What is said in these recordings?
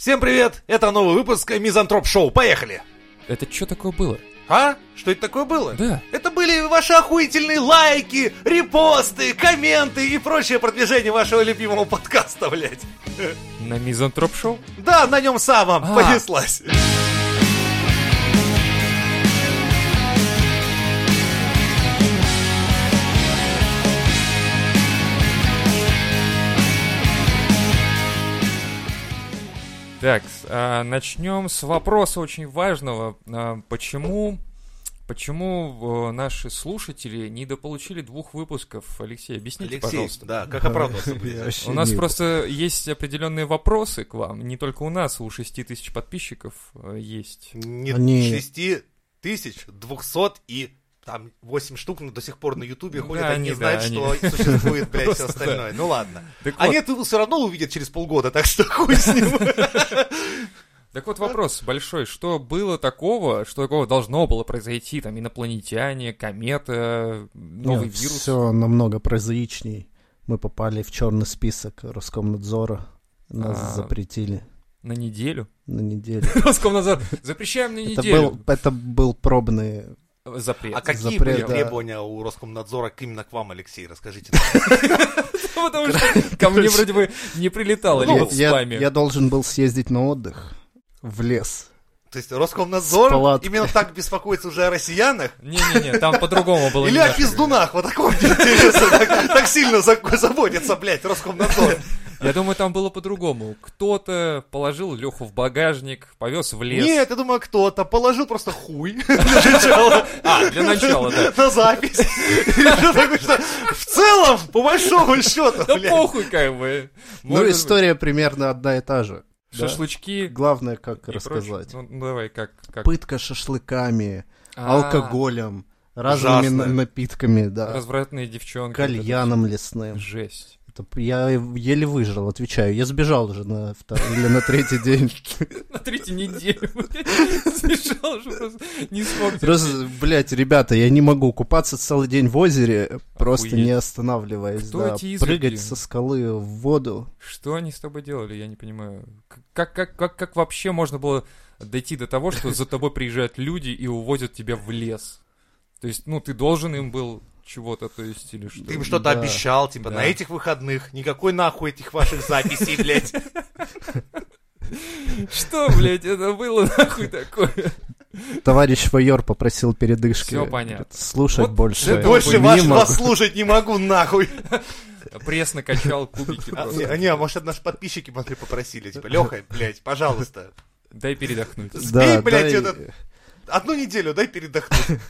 Всем привет! Это новый выпуск Мизантроп Шоу. Поехали! Это что такое было? А? Что это такое было? Да. Это были ваши охуительные лайки, репосты, комменты и прочее продвижение вашего любимого подкаста, блядь. На Мизантроп Шоу? Да, на нем самом А. понеслась. Так, а, начнем с вопроса очень важного. А, почему, почему э, наши слушатели недополучили двух выпусков? Алексей, объясните, Алексей, пожалуйста. да, как оправдываться Я будете? вообще У нас просто есть определенные вопросы к вам. Не только у нас, у 6 тысяч подписчиков э, есть. Не Они- 6 тысяч 200 и там 8 штук, но до сих пор на Ютубе Да, ходят, они они, не знают, да, что они- существует, блядь, все да. остальное. Ну ладно. Так А вот, нет, вы все равно увидят через полгода, так что хуй с ним. так вот вопрос большой. Что было такого, что такого должно было произойти? Там инопланетяне, комета, новый Нет, вирус? Все намного прозаичней. Мы попали в черный список Роскомнадзора. Нас А. запретили На неделю? на неделю. Роскомнадзор, запрещаем на Это неделю. был, это был пробный... Запрет. А какие Запрет, были да. требования у Роскомнадзора к- именно к вам, Алексей? Расскажите. Потому что ко мне вроде бы не прилетало, Ну, либо в я, спаме. я должен был съездить на отдых в лес. То есть С Роскомнадзор именно так беспокоится уже о россиянах? Не-не-не, там по-другому было. Или о пиздунах? Вот такого мне интересно. Так сильно за- заботится, блядь, Роскомнадзор. Я думаю, там было по-другому. Кто-то положил Леху в багажник, повез в лес. Нет, я думаю, кто-то положил просто хуй для начала А, для начала, да. на запись. В целом, по большому счету, Да похуй, как бы. Ну, история примерно одна и та же. Шашлычки. Главное, как рассказать. Ну, давай, как... Пытка шашлыками, А, алкоголем, разными Ужасно. на- напитками, да. Развратные девчонки. Кальяном лесным. Жесть. Это я еле выжил, отвечаю. Я сбежал уже на второй или на третий день. На третьей неделе, блядь, сбежал уже просто. Не смог. Просто, блядь, ребята, я не могу купаться целый день в озере, просто не останавливаясь. Да. Прыгать со скалы в воду. Что они с тобой делали, я не понимаю. Как, как, как, как вообще можно было дойти до того, что за тобой приезжают люди и увозят тебя в лес? То есть, ну, ты должен им был чего-то, то есть, или что? Ты им что-то Да. обещал, типа, Да. на этих выходных никакой нахуй этих ваших записей, блядь. Что, блядь, это было нахуй такое? Товарищ майор попросил передышки. Всё понятно. Слушать Вот больше. да Больше могу. вас слушать не могу, нахуй. Пресс накачал кубики А. Не, не, а может, наши подписчики смотри, попросили, типа, Леха, блядь, пожалуйста, Дай передохнуть. Сбей, блядь, дай- этот- одну неделю дай передохнуть.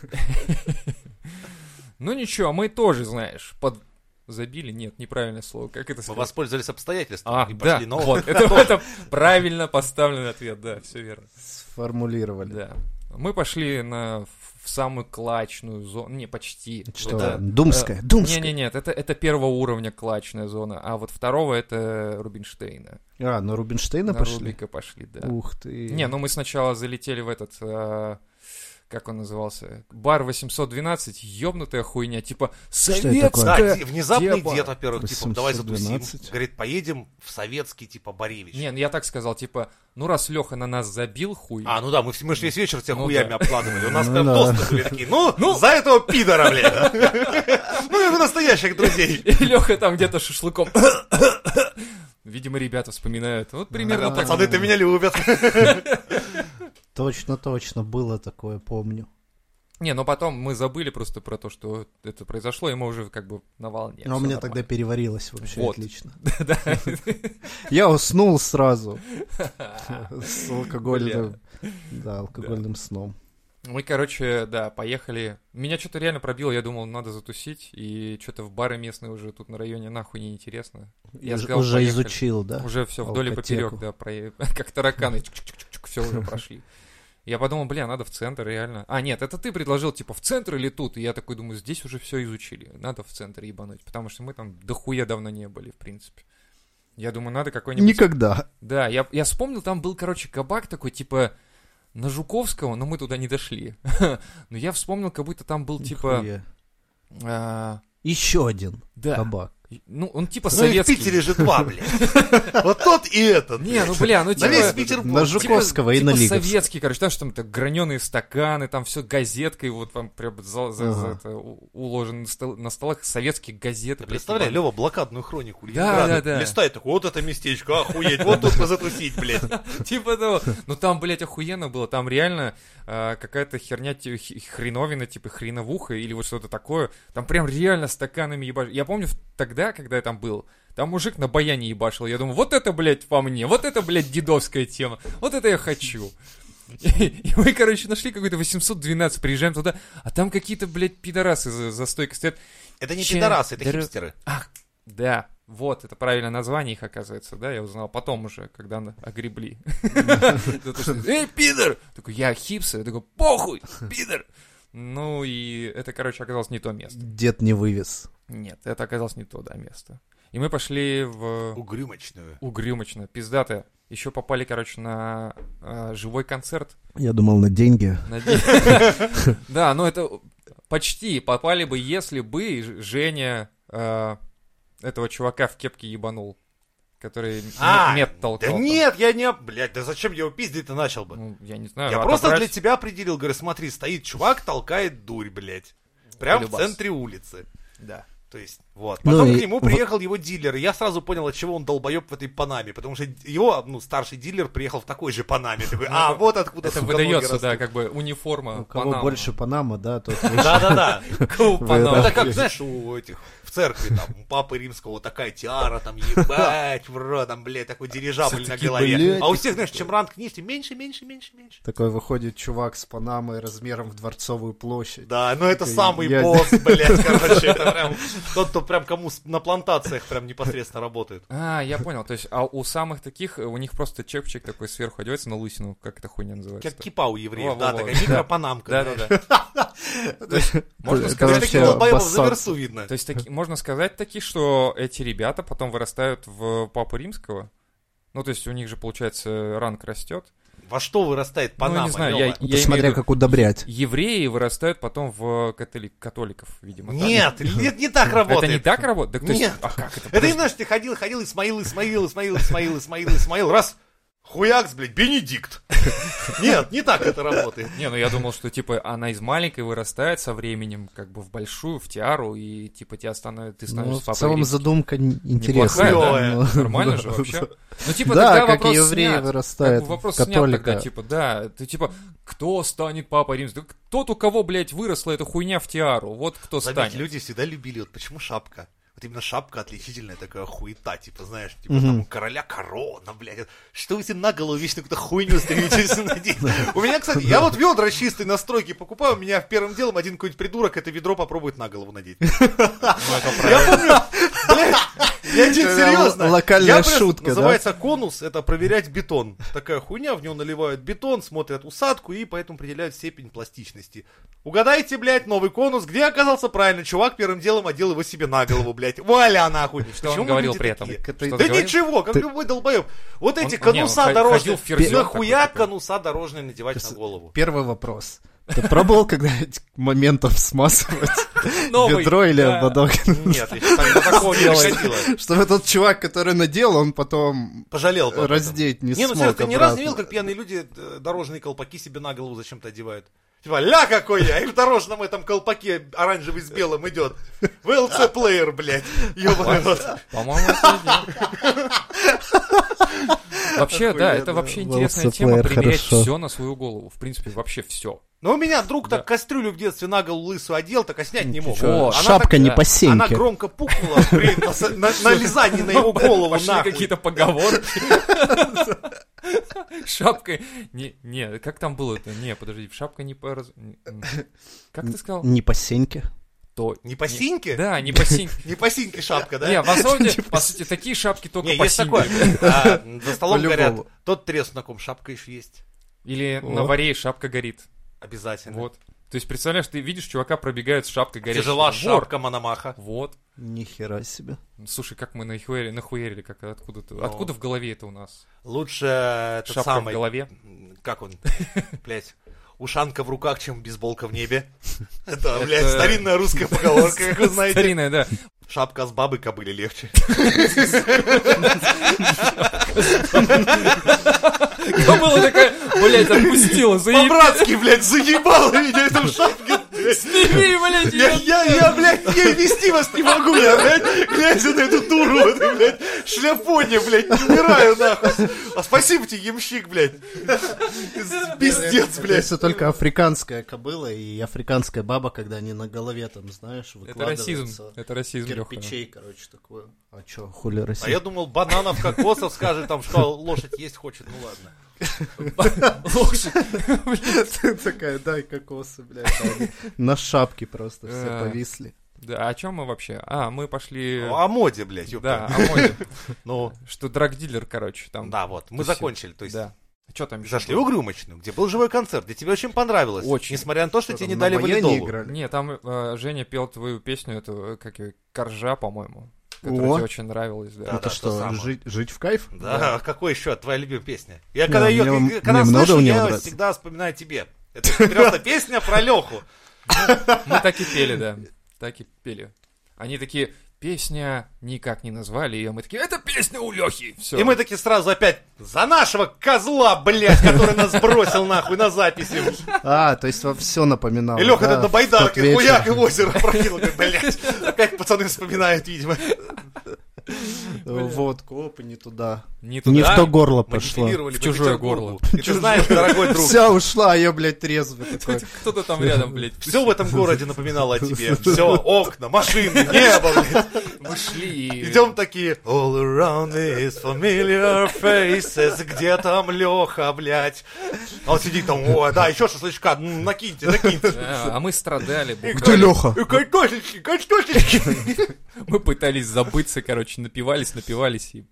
Ну ничего, мы тоже, знаешь, под... Забили? Нет, неправильное слово. Как это Мы сказать? воспользовались обстоятельствами А, и да, пошли вот, это, это правильно поставленный ответ, да, все верно. Сформулировали. Да. Мы пошли на в самую клачную зону. Не, почти. Что, Да. Думская, Думская. Не-не-нет, это, это первого уровня клачная зона, а вот второго это Рубинштейна. А, на Рубинштейна на пошли? Рубика пошли, да. Ух ты. Не, ну мы сначала залетели в этот, а, как он назывался, бар 812, ёбнутая хуйня, типа советская. Да, внезапный деба. дед, во-первых, типа, давай затусим. 812. Говорит, поедем в советский, типа, Боревич. Не, ну я так сказал, типа, ну раз Леха на нас забил хуй, А, ну да, мы, мы же весь вечер тебя Ну хуями да. обкладывали. У нас Ну прям да. тосты были такие. Ну, за этого пидора, блядь. Ну, как у настоящих друзей. и Леха там где-то шашлыком. Видимо, ребята вспоминают. Вот примерно так. Пацаны-то меня любят. Точно, точно, было такое, помню. Не, но потом мы забыли просто про то, что это произошло, и мы уже как бы на волне. А у меня нормально. тогда переварилось вообще Вот. отлично. Я уснул сразу с алкогольным, да, алкогольным сном. Мы, короче, да, поехали. Меня что-то реально пробило, я думал, надо затусить, и что-то в бары местные уже тут на районе нахуй неинтересно. Я Уже- изучил, да? Уже все вдоль и поперек, да, как тараканы, все уже прошли. Я подумал, бля, надо в центр, реально. А, нет, это ты предложил, типа, в центр или тут? И я такой думаю, здесь уже все изучили. Надо в центр ебануть, потому что мы там дохуя давно не были, в принципе. Я думаю, надо какой-нибудь... Никогда. Да, я, я вспомнил, там был, короче, кабак такой, типа, на Жуковского, но мы туда не дошли. Но я вспомнил, как будто там был, типа... А, Еще один кабак. Ну, он типа Ну и в советский. Питере же два, блядь. Вот тот и этот. Не, ну бля, ну На типа... весь Питер На Жуковского и типа на Лиговского. советский, короче, там что там, так, граненые стаканы, там все газеткой, вот там прям за, за- за Ага. это у- уложено на, стол- на столах советские газеты. ебаные. Лева блокадную хронику Да, да, да. листает такой, вот это местечко, охуеть, вот тут позатусить, блядь. Типа того. Ну там, блядь, охуенно было. Там реально а, какая-то херня, ти- хи- хреновина, типа хреновуха или вот что-то такое. Там прям реально стаканами ебаш. Я помню в- тогда, когда я там был, там мужик на баяне ебашил. Я думаю, вот это, блядь, по мне. Вот это, блядь, дедовская тема. Вот это я хочу. И, и мы, короче, нашли какой-то 812, приезжаем туда, а там какие-то, блядь, пидорасы за, за стойкой стоят. Это не Че- пидорасы, это др- хипстеры. Ах, да, вот, это правильное название их, оказывается, да, я узнал потом уже, когда на- огребли. Эй, пидор! Такой, я хипстер, я такой, похуй, пидор! Ну и это, короче, оказалось не то место. Дед не вывез. Нет, это оказалось не то, да, место. И мы пошли в Угрюмочную. Угрюмочно, пиздатое. Еще попали, короче, на а, живой концерт. Я думал на деньги. Да, ну это почти попали бы, если бы Женя э, этого чувака в кепке ебанул, который А, мед толкал. Да нет, я не... Блядь, да зачем я его пиздить-то начал бы? Ну, я не знаю. Я просто отобрать- для тебя определил, говорю, смотри, стоит чувак, толкает дурь, блядь. Прям в центре улицы. Да. То есть, вот. Ну Потом и к нему в- приехал его дилер, и я сразу понял, от чего он долбоеб в этой Панаме, потому что его, ну, старший дилер приехал в такой же Панаме. Такой, а, вот откуда, Это выдается, да, растут». как бы униформа. У кого Панама. больше Панама, да, тот Да-да-да. Это как, знаешь, у этих в церкви, там, у папы римского такая тиара, там, ебать, в рот, там, блядь, такой дирижабль на голове. блядь, А у всех, знаешь, чем ранг ниже, тем меньше, меньше, меньше, меньше. Такой выходит чувак с Панамой размером в Дворцовую площадь. Да, ну это Такой, самый я- босс, блядь, короче, это прям тот, кто прям кому на плантациях прям непосредственно работает. А, я понял. То есть, а у самых таких, у них просто чепчик такой сверху одевается на лысину. Как эта хуйня называется? Как кипа у евреев, да, такая микропанамка. Да, да, да. Можно Это сказать, Таких вообще долбоебов за бассан. версу видно. То есть можно сказать таки, что эти ребята потом вырастают в папу римского. Ну, то есть у них же, получается, ранг растет. Во что вырастает Ну, Панама? не знаю, Лёва? я- Это в смотря виду- как удобрять. Евреи вырастают потом в католи- католиков, видимо. так? Нет, нет, не так Это работает. не так работает? Так, то есть- Нет. а как это? Это не знаешь, ты ходил, ходил, Исмаил, Исмаил, Исмаил, Исмаил, Исмаил, Исмаил, раз, хуякс, блядь, Бенедикт. Нет, не так это работает. Не, ну я думал, что типа она из маленькой вырастает со временем, как бы в большую, в тиару, и типа тебя становится, ты Ну, становишься в папой целом задумка интересная. Неплохая, да, но- Нормально же вообще. Ну, типа, Да, тогда как вопрос евреи снят. бы вопрос в снят тогда, католика. типа, да, ты типа, кто станет папой римским? Тот, у кого, блядь, выросла эта хуйня в тиару, вот кто станет. люди всегда любили, вот почему шапка? Вот именно шапка отличительная такая хуета, типа, знаешь, типа Мгм. там у короля корона, блядь. Что вы себе на голову вечно какую-то хуйню стремитесь надеть? У меня, кстати, я вот ведра чистые на стройке покупаю, у меня первым делом один какой-нибудь придурок это ведро попробует на голову надеть. Ну, Я помню, блядь, я Это серьезно. локальная шутка, да? Называется конус, это проверять бетон. Такая хуйня, в него наливают бетон, смотрят усадку и поэтому определяют степень пластичности. Угадайте, блядь, новый конус, где оказался правильно? Чувак первым делом одел его себе на голову, блядь. Валя нахуй. Что он говорил при этом? Да ничего, как любой долбоеб. Вот эти конуса дорожные. Нахуя конуса дорожные надевать на голову? Первый вопрос. Ты пробовал когда-нибудь моментом смазывать Новый, ведро или да. ободок? Нет, такого не доходило. Чтобы этот чувак, который надел, он потом Пожалел раздеть не Не, ну смог ты ни разу обратно. не видел, как пьяные люди э, дорожные колпаки себе на голову зачем-то одевают? Типа, ля какой я, и в дорожном этом колпаке оранжевый с белым идет. VLC плеер, блядь. Ёбаный рот. По-моему. Вообще, да, это вообще интересная тема, примерять все на свою голову. В принципе, вообще все. Но у меня друг так кастрюлю в детстве на голову лысую одел, так а снять не мог. Она Шапка не по Она сеньке. громко пукнула нас- на, лизании на его голову Пошли какие-то поговорки. Шапка... Не, не, как там было-то? Не, подожди, шапка не по... Как ты сказал? Не по сеньке. То... Не по синьке? Да, не по синьке. Не по синьке шапка, да? Не, по сути, по сути, такие шапки только по есть синьке. А, За столом говорят, тот треск на ком шапка еще есть. Или на варе шапка горит. Обязательно. Вот. То есть, представляешь, ты видишь, чувака пробегает с шапкой горящей. Тяжела Вор. шапка Мономаха. Вот. Ни хера себе. Слушай, как мы нахуярили, нахуярили как откуда ты? Ну. Откуда в голове это у нас? Лучше этот Шапка самый... в голове. Как он? Блять. Ушанка в руках, чем бейсболка в небе. Это, Это- блядь, старинная русская поговорка, как вы знаете. Старинная, да. Шапка с бабы кобыли легче. Кобыла такая, блядь, отпустила, заебись. По-братски, блядь, заебало меня это шапке. блядь. Сними, блядь, Я, я, я, блядь, я вести вас не могу, я, блядь, глядя на эту дуру, этой, блядь, шляпоне, блядь, не умираю, нахуй. А спасибо тебе, ямщик, блядь. Пиздец, блядь. Если только африканская кобыла и африканская баба, когда они на голове там, знаешь, Это расизм, выкладываются. это расизм, Лёха. Кирпичей, короче, такое. А чё, хули расизм? А я думал, бананов, кокосов скажет, там, что лошадь есть хочет, ну ладно. Лошадь. Такая, дай кокосы, блядь. а На шапке просто все А. повисли. Да, о чем мы вообще? А, мы пошли... О моде, блядь, ёпта. Да, о моде. Ну, Что драгдилер, короче, там. да, вот, мы закончили, то есть... Да. Что там ещё Зашли было? в Угрюмочную, где был живой концерт, где тебе очень понравилось. Очень. Несмотря на то, что Что тебе не дали валидолу. играли? Не, там э, Женя пел твою песню, эту, э, как ее, Коржа, по-моему. Которая О. тебе очень нравилась, да. Да, Это то что, жить, жить в кайф? Да, какой еще твоя любимая песня? Я Не, когда ее, мне- когда мне слышу, я нравится. всегда вспоминаю тебе. Это просто песня про Леху. Мы так и пели, да. Так и пели. Они такие, песня никак не назвали ее. Мы такие, это песня у Лехи. Все. И мы такие сразу опять за нашего козла, блядь, который нас бросил нахуй на записи. А, то есть вам все напоминало. И Леха да, на байдарке, хуяк и в озеро прокинул. Блядь, опять пацаны вспоминают, видимо. Водку, опа, не туда. Не туда. Не в то горло пошло. В чужое горло. И ты знаешь, дорогой друг, Вся ушла, а я, блядь, трезвый такой. Кто-то там рядом, блядь. все в этом городе напоминало о тебе. Все, окна, машины, небо, блядь. Мы шли. Идем такие All around is familiar faces Где там Леха, блядь А он сидит там, о, да, еще шашлычка Накиньте, накиньте а мы страдали. Где. Леха? И картошечки, картошечки Мы пытались забыться, короче, напивались, напивались и...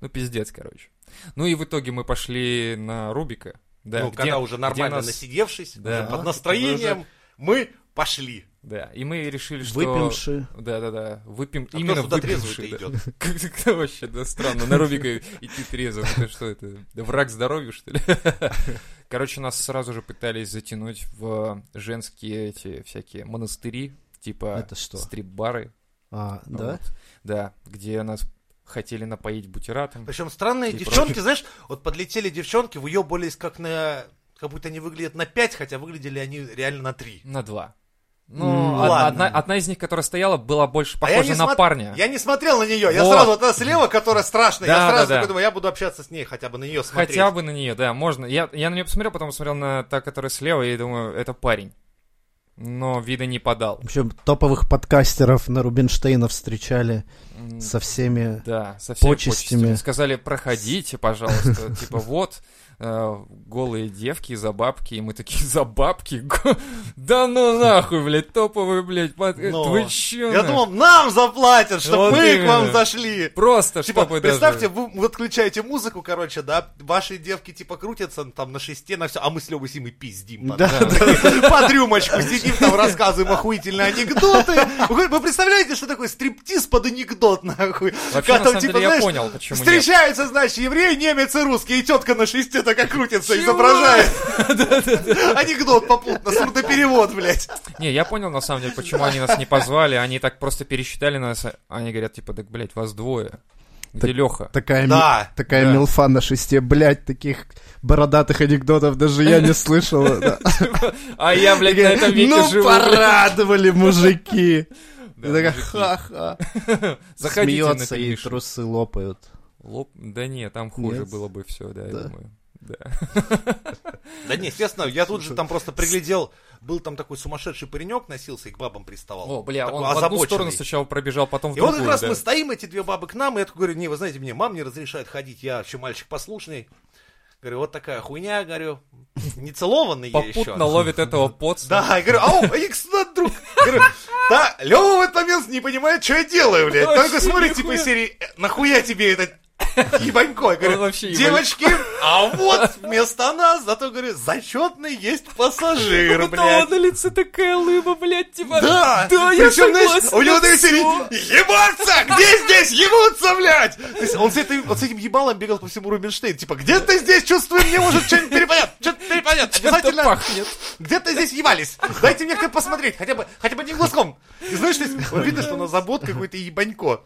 Ну, пиздец, короче. Ну и в итоге мы пошли на Рубика. Да, Ну, где- когда уже нормально нас- насидевшись Да. уже Под настроением Мы пошли Да, и мы решили, что... Выпивши. Да-да-да, выпьем А именно кто выпивший. да. идет? Как как-то вообще, да, странно, на Рубика идти трезвым. Это что это? Да враг здоровья, что ли? Короче, нас сразу же пытались затянуть в женские эти всякие монастыри, типа Это что? стрип-бары. А, да? Вот. Да, где нас хотели напоить бутератом. Причем странные И девчонки, знаешь Вот подлетели девчонки, выебывались как на Как будто они выглядят на 5 Хотя выглядели они реально на 3 На два. М, Ну, од- ладно. одна, одна из них, которая стояла, была больше А похожа не на смо- парня. Я не смотрел на нее. Я Вот. сразу, вот та слева, которая страшная, Да, я сразу да, такой да. думаю, я буду общаться с ней, хотя бы на нее смотреть. Хотя бы на нее, да, можно. Я, я на нее посмотрел, потом посмотрел на та, которая слева, и думаю, это парень. Но вида не подал. В общем, топовых подкастеров на Рубинштейна встречали со всеми... Да, со всеми почестями. почестями. Сказали, проходите, пожалуйста. Типа, вот, э, голые девки за бабки. И мы такие, за бабки? Да ну нахуй, блядь, топовые, блядь. под- Но Вы чё? Я думал, нам заплатят, чтобы Вот мы к вам зашли. Просто, Типа, чтобы даже... представьте, вы вот включаете музыку, короче, да, ваши девки типа крутятся там на шесте, на все, а мы с Лёвой и пиздим. под- Да, Под рюмочку сидим, там рассказываем охуительные анекдоты. Вы представляете, что такое стриптиз под анекдот, нахуй? Вообще, на самом типа, деле, я понял, почему. Встречаются, значит, еврей, немец и русский, и тетка на шесте такая крутится, изображает. Анекдот попутно, сурдоперевод, блядь. Не, я понял, на самом деле, почему они нас не позвали. Они так просто пересчитали нас. Они говорят, типа, так, блядь, вас двое. Где Леха? Такая, Да, ми- такая да. милфа на шесте, блядь, таких бородатых анекдотов даже я не слышал. да. А я, блядь, на этом веке Ну, живу. порадовали мужики. Такая, ха-ха. Заходите на Смеется и трусы лопают. Лоп... Да не, там хуже Нет? было бы все, да, я думаю. Да. Да не, естественно, я тут же там просто приглядел, был там такой сумасшедший паренек, носился и к бабам приставал. О, бля, Такой он в одну сторону сначала пробежал, потом в И вот другую. как раз да. мы стоим, эти две бабы к нам, и я такой говорю, не, вы знаете, мне мам не разрешает ходить, я еще мальчик послушный. Говорю, вот такая хуйня, говорю, не целованный я еще. Попутно ловит этого поца. Да, я говорю, ау, иди сюда, друг. Говорю, да, Лева в этот момент не понимает, что я делаю, блядь. Вообще Только смотрит, типа, из серии, «Э, нахуя тебе этот ебанько? Я Он говорю, девочки, а вот вместо нас, зато, говорю, зачетный есть пассажир, блядь. на лице такая лыба, блядь, типа... Да, да, я согласен, у него я серия, всё. ебаться, где здесь ебутся, блядь? То есть он с, этой, вот с этим ебалом бегал по всему Рубинштейн, типа, где-то здесь чувствую, мне может что-нибудь перепадет, что-то перепадет. Обязательно пахнет. где-то здесь ебались. Дайте мне как посмотреть, хотя бы, хотя бы одним глазком. И знаешь, видно, что на забот какой-то ебанько.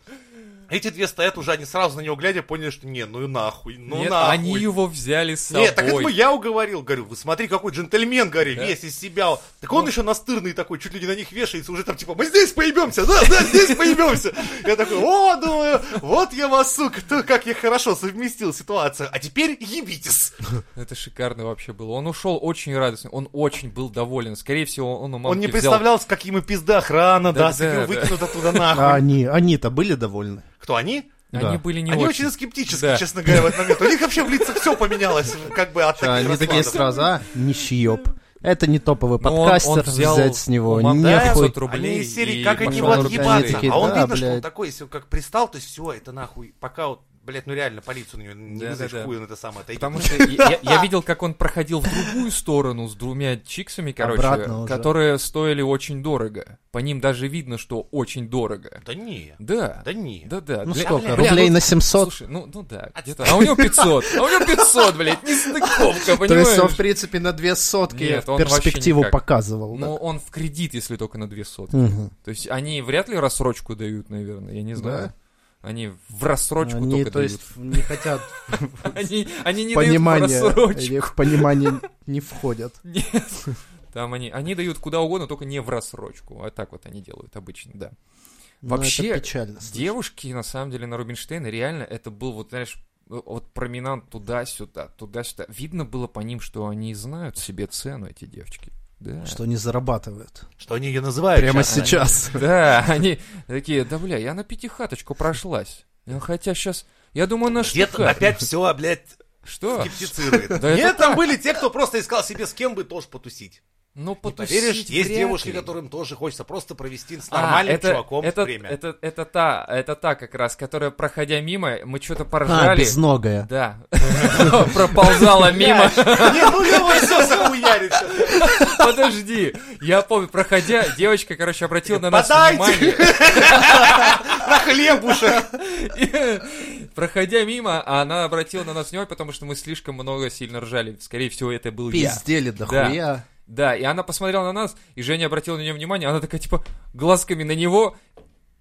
Эти две стоят уже, они сразу на него глядя поняли, что не, ну и нахуй, ну Нет, нахуй. они его взяли с собой. Нет, так это бы я уговорил, говорю, вы смотри, какой джентльмен, говорю, Да. весь из себя. Так он еще настырный такой, чуть ли не на них вешается, уже там типа, мы здесь поебемся, да, да, здесь поебемся. Я такой, о, думаю, вот я вас, сука, то как я хорошо совместил ситуацию, а теперь ебитесь. Это шикарно вообще было. Он ушел очень радостный, он очень был доволен. Скорее всего, он у мамки Он не взял- представлял, с каким и пизда охрана, Да, да, да, выкинут оттуда А нахуй. они, они-то были довольны? Кто, они? Они Да. были не они очень. очень скептически, Да. честно говоря, в этот момент. У них вообще в лицах все поменялось, как бы от таких Они такие сразу, а, нищеёб. Это не топовый Ну, он- подкастер, он взял взять с него нехуй. 500 рублей Они из серии, и как него на отъебаться. такие, А он да, видно, что он блядь. такой, если как пристал, то есть все, это нахуй, пока вот, блядь, ну реально полицию на него не Да, вызовешь, да, да. хуй он это самое отойдет. Потому что я, я видел, как он проходил в другую сторону с двумя чиксами, короче, которые стоили очень дорого. По ним даже видно, что очень дорого. Да не, Да. да не. Да, да. Ну Бля- сколько, бля, рублей ну, на 700? Слушай, ну, ну да, где-то. А у него 500. А у него 500, блядь, не стыковка, То есть он, понимаешь? в принципе, на две сотки Нет, перспективу показывал. Ну, он в кредит, если только на две сотки. То есть они вряд ли рассрочку дают, наверное, я не знаю. Да. Они в рассрочку Они, только то дают. есть, не хотят Они, они не дают в рассрочку. в понимание не входят. Нет. Там они, они дают куда угодно, только не в рассрочку. А так вот они делают обычно, да. Ну, Вообще, печально. Девушки, на самом деле, на Рубинштейна реально это был, вот знаешь, вот проминант туда-сюда, туда-сюда. Видно было по ним, что они знают себе цену, эти девочки. Да. Что они зарабатывают. Что они ее называют Прямо сейчас. Да, они такие, да бля, я на пятихаточку прошлась. Хотя сейчас, я думаю, на Где-то штуках. опять все, блядь, Что? скептицирует. Да Нет, там так. были те, кто просто искал себе с кем бы тоже потусить. Ну, Не потусить поверишь, есть девушки, ли. которым тоже хочется просто провести с А, нормальным это, чуваком это, время. Это, это та, это та как раз, которая, проходя мимо, мы что-то А, поржали. безногая. Да. Проползала мимо. Не, ну Лёва все захуярит. Подожди. Я помню, проходя, девочка, короче, обратила на нас внимание. На хлебушек. Проходя мимо, она обратила на нас внимание, потому что мы слишком много сильно ржали. Скорее всего, это был я. Пиздели дохуя. Да, и она посмотрела на нас, и Женя обратила на нее внимание, она такая, типа, глазками на него,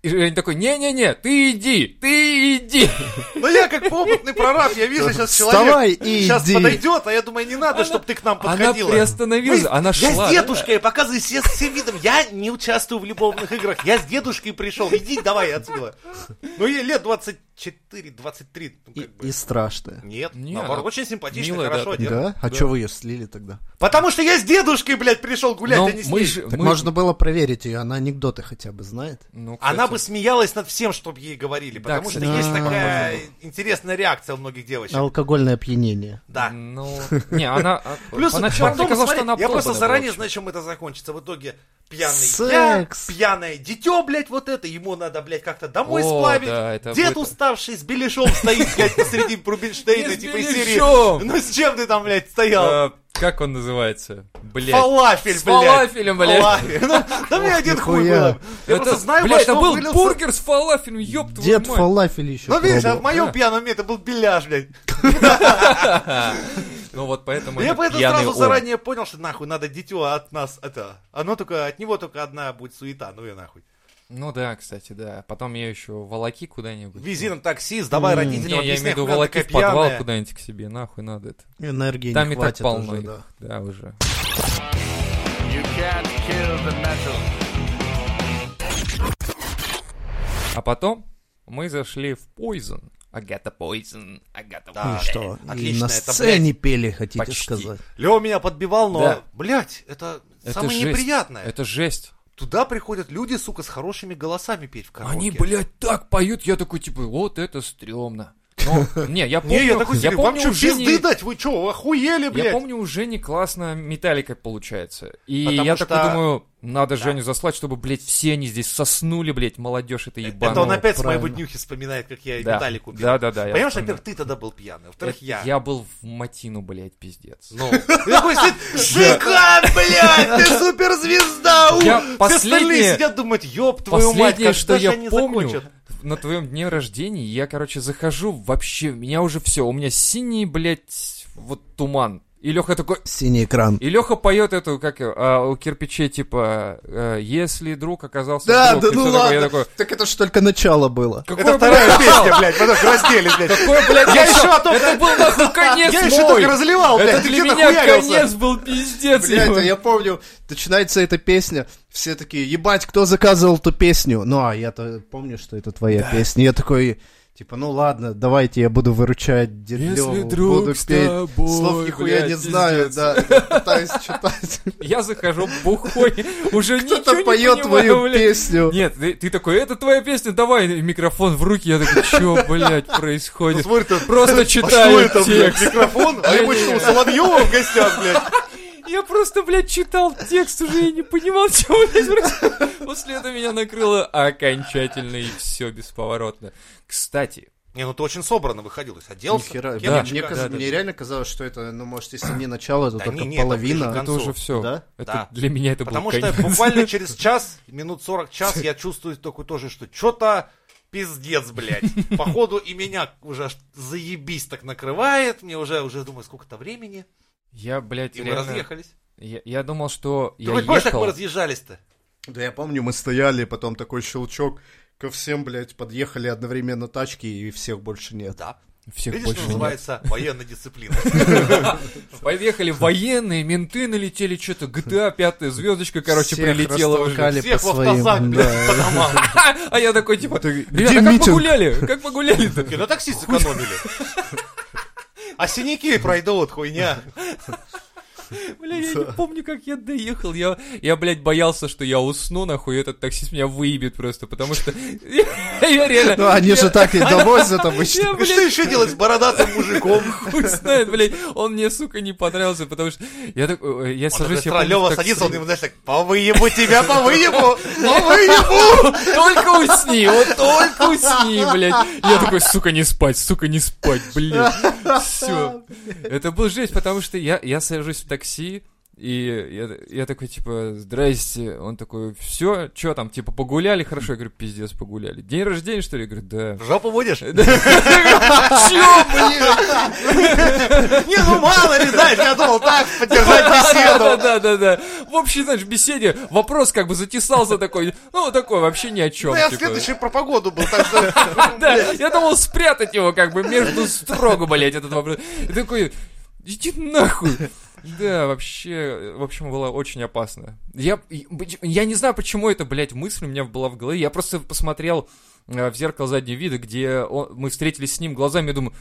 и Женя такой, не-не-не, ты иди, ты иди. Ну я как опытный прораб, я вижу сейчас Вставай человек и сейчас иди. подойдет, а я думаю, не надо, Она- чтобы ты к нам Она подходила. приостановилась, Мы- она шла. Я с дедушкой, показываю все, всем видом, я не участвую в любовных играх, я с дедушкой пришел, иди давай отсюда. Ну ей лет 24, 23, ну И, как бы. и страшное. Нет, Не, наоборот, она очень симпатично, милая, хорошо да. Да? А Да. чё вы ее слили тогда? Потому что я с дедушкой, блядь, пришел гулять, Но а не с мы ней. же... Так мы- можно было проверить ее, она анекдоты хотя бы знает. Ну, Она. Бы смеялась над всем, что бы ей говорили, Да, потому что кстати, есть такая интересная реакция у многих девочек. Алкогольное опьянение. Да. Ну, не, она... а, Плюс, поначалу потом, казалось, смотри, что она я просто заранее знаю, чем это закончится. В итоге пьяный Секс. я, пьяное дитё, блядь, вот это, ему надо, блядь, как-то домой О, сплавить. да, это Дед будет- уставший с беляшом стоит, блядь, посреди Рубинштейна, типа серии. Ну с чем ты там, блядь, стоял? Как он называется? Блять. Фалафель, С блядь. фалафелем, блядь. Фалафель. Ну, Да мне один хуй было. Я Это, просто знаю, блядь, это был бургер с фалафелем, ёб твою Дед фалафель еще Ну, видишь, а в моем пьяном мире это был беляш, блядь. Ну вот поэтому Я это поэтому сразу он. заранее понял, что нахуй надо дитё от нас, это, оно только, от него только одна будет суета, ну и нахуй. Ну да, кстати, да. Потом я еще волоки куда-нибудь. Вези на такси, сдавай родителям, Не, я имею в виду волоки в подвал куда-нибудь к себе. Нахуй надо это. Энергии Там не и так хватит полно уже, их. да. Да, уже. А потом мы зашли в Poison. Агата Poison. Агата Да. И что? И Отлично, на это, сцене пели, хотите почти. сказать. Лева меня подбивал, но, Да. блядь, это, Это самое жесть. неприятное. Это жесть. Туда приходят люди, сука, с хорошими голосами петь в караоке. Они, блядь, так поют, я такой, типа, вот это стрёмно. Но, не, я помню, Не, я такой вам помню, что, у Жени- пизды дать? Вы что, охуели, Я блядь? помню, у Жени классно металлика получается. И я что- такой думаю, надо Женю заслать, чтобы, блядь, все они здесь соснули, блядь, молодежь это ебаная. Это он опять с моей правильно. днюхи вспоминает, как я Да. Металлику пил. Да, да, да. я Понимаешь, во-первых, ты тогда был пьяный, во-вторых, я. Я был в Матину, блядь, пиздец. Ну, такой сидит, Жека, блядь, ты суперзвезда! у!» Я Все остальные сидят, думают, ёб твою мать, когда что же я они закончат? На твоем дне рождения я, короче, захожу вообще, меня уже все, у меня синий, блядь, вот туман. И Леха такой, Синий экран. и Леха поет эту, как а, у кирпичей, типа, э, если друг оказался Да, друг, да ну всё такое. Я ладно. такой, Так это ж только начало было. какой, Это вторая блядь, песня, блядь, потом разделись, блядь. Какой, блядь, Я еще о том, Это был нахуй конец Я еще только разливал, блядь, Это ты для меня конец был пиздец. Блядь, я помню, начинается эта песня, все такие, ебать, кто заказывал эту песню? Ну, а я-то помню, что это твоя песня. Я такой, типа, ну ладно, давайте я буду выручать друг буду с петь. тобой, Слов нихуя блядь, не знаю, да, пытаюсь читать. Я захожу бухой, уже ничего Кто-то не поет твою блядь. песню. Нет, ты, ты такой, это твоя песня, давай микрофон в руки. Я такой, что, блядь, Ну, происходит? смотри, ты- Просто А что читаю текст. микрофон? А Я что, у Соловьева в гостях, блядь? Я просто, блядь, читал текст уже и не понимал, чего блядь, происходит. После этого меня накрыло окончательно и все бесповоротно. Кстати, Не, ну ты очень собранно выходил, то есть оделся. Нихера, да, мне, каз- да, да. мне реально казалось, что это, ну, может, если не начало, то Да только не, не, это половина. концу. это уже все. Да? Это Да. для меня это был Потому что конец. буквально через час, минут 40 час, я чувствую такой тоже, что что-то пиздец, блядь. Походу и меня уже заебись так накрывает. Мне уже, уже думаю, сколько-то времени. Я, блядь, И мы реально... разъехались. Я, я думал, что Ты я хоть помнишь, как мы ехал... разъезжались-то? Да я помню, мы стояли, потом такой щелчок, ко всем, блядь, подъехали одновременно тачки, и всех больше нет. Да. Всех Видишь, больше что нет. называется военная дисциплина. Поехали военные, менты налетели, что-то GTA пятая звездочка, короче, прилетела Всех по в автозак, своим, блядь, по да. домам. А я такой, типа, Где ребята, как митинг?» погуляли? Как погуляли-то? На такси сэкономили. А синяки пройдут, хуйня. Бля, я не помню, как я доехал. Я, я, блядь, боялся, что я усну, нахуй, этот таксист меня выебет просто, потому что я, реально... Ну, они же так и довозят обычно. Что еще делать с бородатым мужиком? хуй знает, блядь, он мне, сука, не понравился, потому что я так, э, я Он сажусь, помню, Лёва садится, он ему, знаешь, так, по выебу тебя, по выебу, по выебу. Только усни, вот только усни, блядь. Я такой, сука, не спать, сука, не спать, блядь. Все. Это был жесть, потому что я, я сажусь в такси, и я, я такой, типа, здрасте. Он такой, все, что там, типа, погуляли? Хорошо. Я говорю, пиздец, погуляли. День рождения, что ли? Я говорю, да. Жопу будешь? Чё, блин? Не, ну мало ли, знаешь, я думал так, поддержать беседу. Да-да-да. В общей, знаешь, беседе вопрос как бы затесался такой, ну, такой вообще ни о чем. Я следующий про погоду был, так что... Да, я думал спрятать его как бы между строго, блядь, этот вопрос. И такой, иди нахуй. Да, вообще, в общем, было очень опасно. Я, я не знаю, почему это, блядь, мысль у меня была в голове. Я просто посмотрел э, в зеркало заднего вида, где он- мы встретились с ним глазами, я думаю,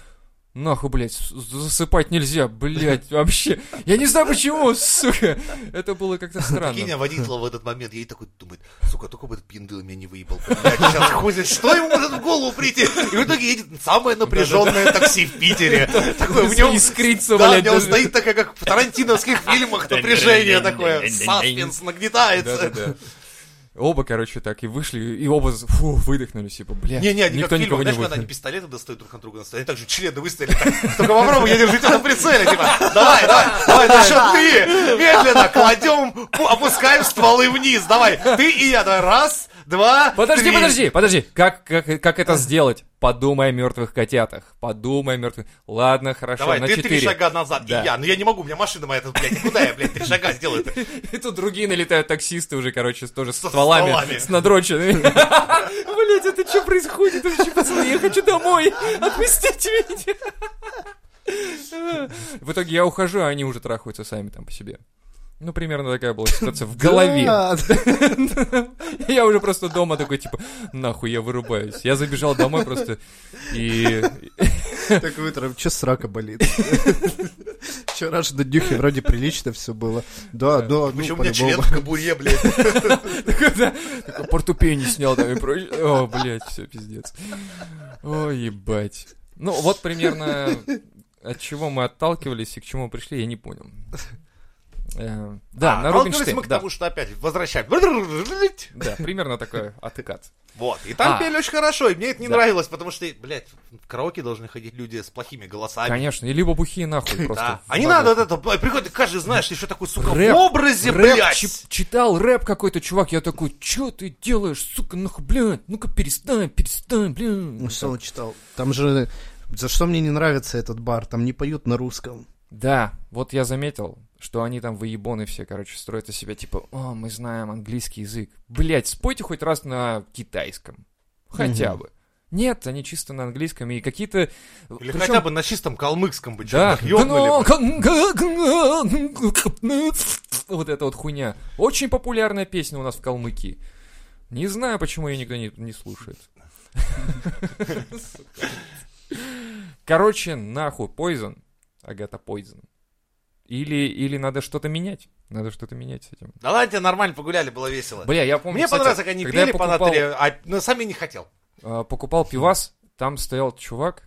нахуй, блядь, засыпать нельзя, блядь, вообще. Я не знаю, почему, сука. Это было как-то странно. Прикинь, а водитель в этот момент ей такой думает, сука, только бы этот пиндыл меня не выебал. Блядь, сейчас хуй что ему может в голову прийти? И в итоге едет самое напряженное такси в Питере. Такое в нем... искрится, Да, в блядь. нем даже. стоит такая, как в тарантиновских фильмах, напряжение такое, саспенс нагнетается. Оба, короче, так и вышли, и оба фу, выдохнули, типа, блядь. Не-не, они никто как никого фильмах, не знаешь, когда они пистолеты достают друг на друга, они так же члены выставили. так, Только попробуй, я держу тебя на прицеле, типа, давай, давай, давай, на счет три, медленно кладем, пу- опускаем стволы вниз, давай, ты и я, давай, раз, два, Подожди, три. подожди, подожди. Как, как, как это сделать? Подумай о мертвых котятах. Подумай о мертвых... Ладно, хорошо, Давай, на ты три четыре. шага назад, Да. и я. Ну я не могу, у меня машина моя тут, блядь, куда я, блядь, три шага сделаю -то? И тут другие налетают таксисты уже, короче, тоже с стволами, стволами. с надроченными. Блять, это что происходит вообще, пацаны? Я хочу домой. Отпустите меня. В итоге я ухожу, а они уже трахаются сами там по себе. Ну, примерно такая была ситуация в голове. Я уже просто дома такой, типа, нахуй, я вырубаюсь. Я забежал домой просто и... Так утром, что срака болит? Вчера же на днюхе вроде прилично все было. Да, да, ну, Почему у меня член в кобуре, блядь? Такой, портупей не снял там и прочее. О, блядь, все, пиздец. Ой, ебать. Ну, вот примерно от чего мы отталкивались и к чему пришли, я не понял. Э, Да, А, на столкнулись Рубинштейн, мы к да. тому, что опять возвращаем. Да, примерно такой откат. Вот, и там А. пели очень хорошо, и мне это не Да. нравилось, потому что, блядь, в караоке должны ходить люди с плохими голосами. Конечно, и либо бухие нахуй просто. Да. А не надо вот это, приходит, каждый знаешь, еще такой, сука, Рэп. в образе, Рэп блядь. чи- читал рэп какой-то чувак, я такой, что ты делаешь, сука, нахуй, блядь, ну-ка перестань, перестань, Ну, блядь. что он читал? Там же... За что мне не нравится этот бар? Там не поют на русском. Да, вот я заметил, что они там выебоны все, короче, строят из себя, типа, о, мы знаем английский язык. Блять, спойте хоть раз на китайском. Хотя бы. Нет, они чисто на английском, и какие-то... Или причем- хотя бы на чистом калмыкском бы Да. ёбнули. Вот эта вот хуйня. Очень популярная песня у нас в Калмыкии. Не знаю, почему ее никто не, не слушает. Короче, нахуй, Poison. Агата Poison. Или, или надо что-то менять. Надо что-то менять с этим. Да ладно, тебе нормально погуляли, было весело. Бля, я помню, Мне кстати, понравилось, как они когда пели по покупал- натуре, а но сам я не хотел. а, покупал пивас, там стоял чувак.